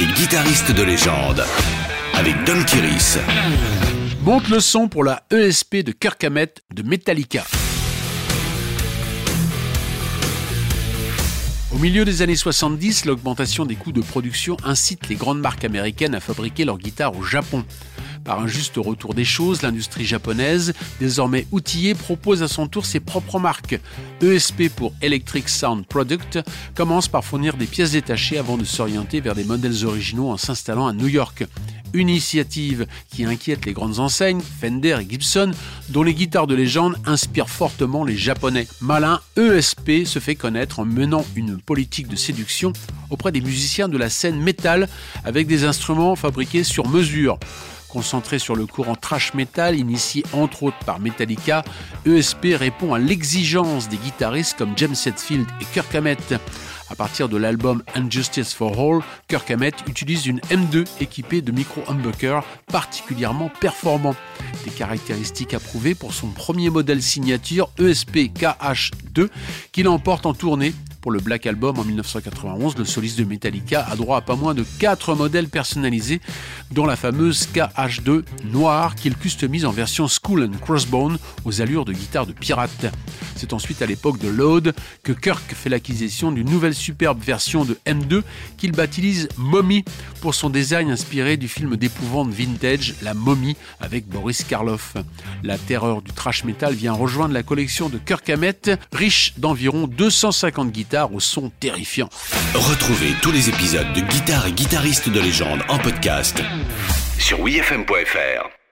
et guitariste de légende. Avec Don Kiris. Monte le son pour la ESP de Kirk Hammett de Metallica. Au milieu des années 70, l'augmentation des coûts de production incite les grandes marques américaines à fabriquer leurs guitares au Japon. Par un juste retour des choses, l'industrie japonaise, désormais outillée, propose à son tour ses propres marques. ESP pour Electric Sound Product commence par fournir des pièces détachées avant de s'orienter vers des modèles originaux en s'installant à New York. Une initiative qui inquiète les grandes enseignes, Fender et Gibson, dont les guitares de légende inspirent fortement les Japonais. Malin, ESP se fait connaître en menant une politique de séduction auprès des musiciens de la scène métal avec des instruments fabriqués sur mesure. Concentré sur le courant trash metal initié entre autres par Metallica, ESP répond à l'exigence des guitaristes comme James Hetfield et Kirk Hammett. À partir de l'album Injustice for All, Kirk Hammett utilise une M2 équipée de micro-humbuckers particulièrement performants. Des caractéristiques approuvées pour son premier modèle signature ESP KH2 qu'il emporte en tournée pour le Black Album en 1991, le soliste de Metallica a droit à pas moins de 4 modèles personnalisés, dont la fameuse KH2 noire qu'il customise en version Skull and Crossbone aux allures de guitare de pirate. C'est ensuite à l'époque de Load que Kirk fait l'acquisition d'une nouvelle superbe version de M2 qu'il baptise Mommy pour son design inspiré du film d'épouvante vintage La Mommy avec Boris Karloff. La terreur du trash metal vient rejoindre la collection de Kirk Hammett, riche d'environ 250 guitares au son terrifiant. Retrouvez tous les épisodes de Guitare et guitaristes de légende en podcast sur wifm.fr.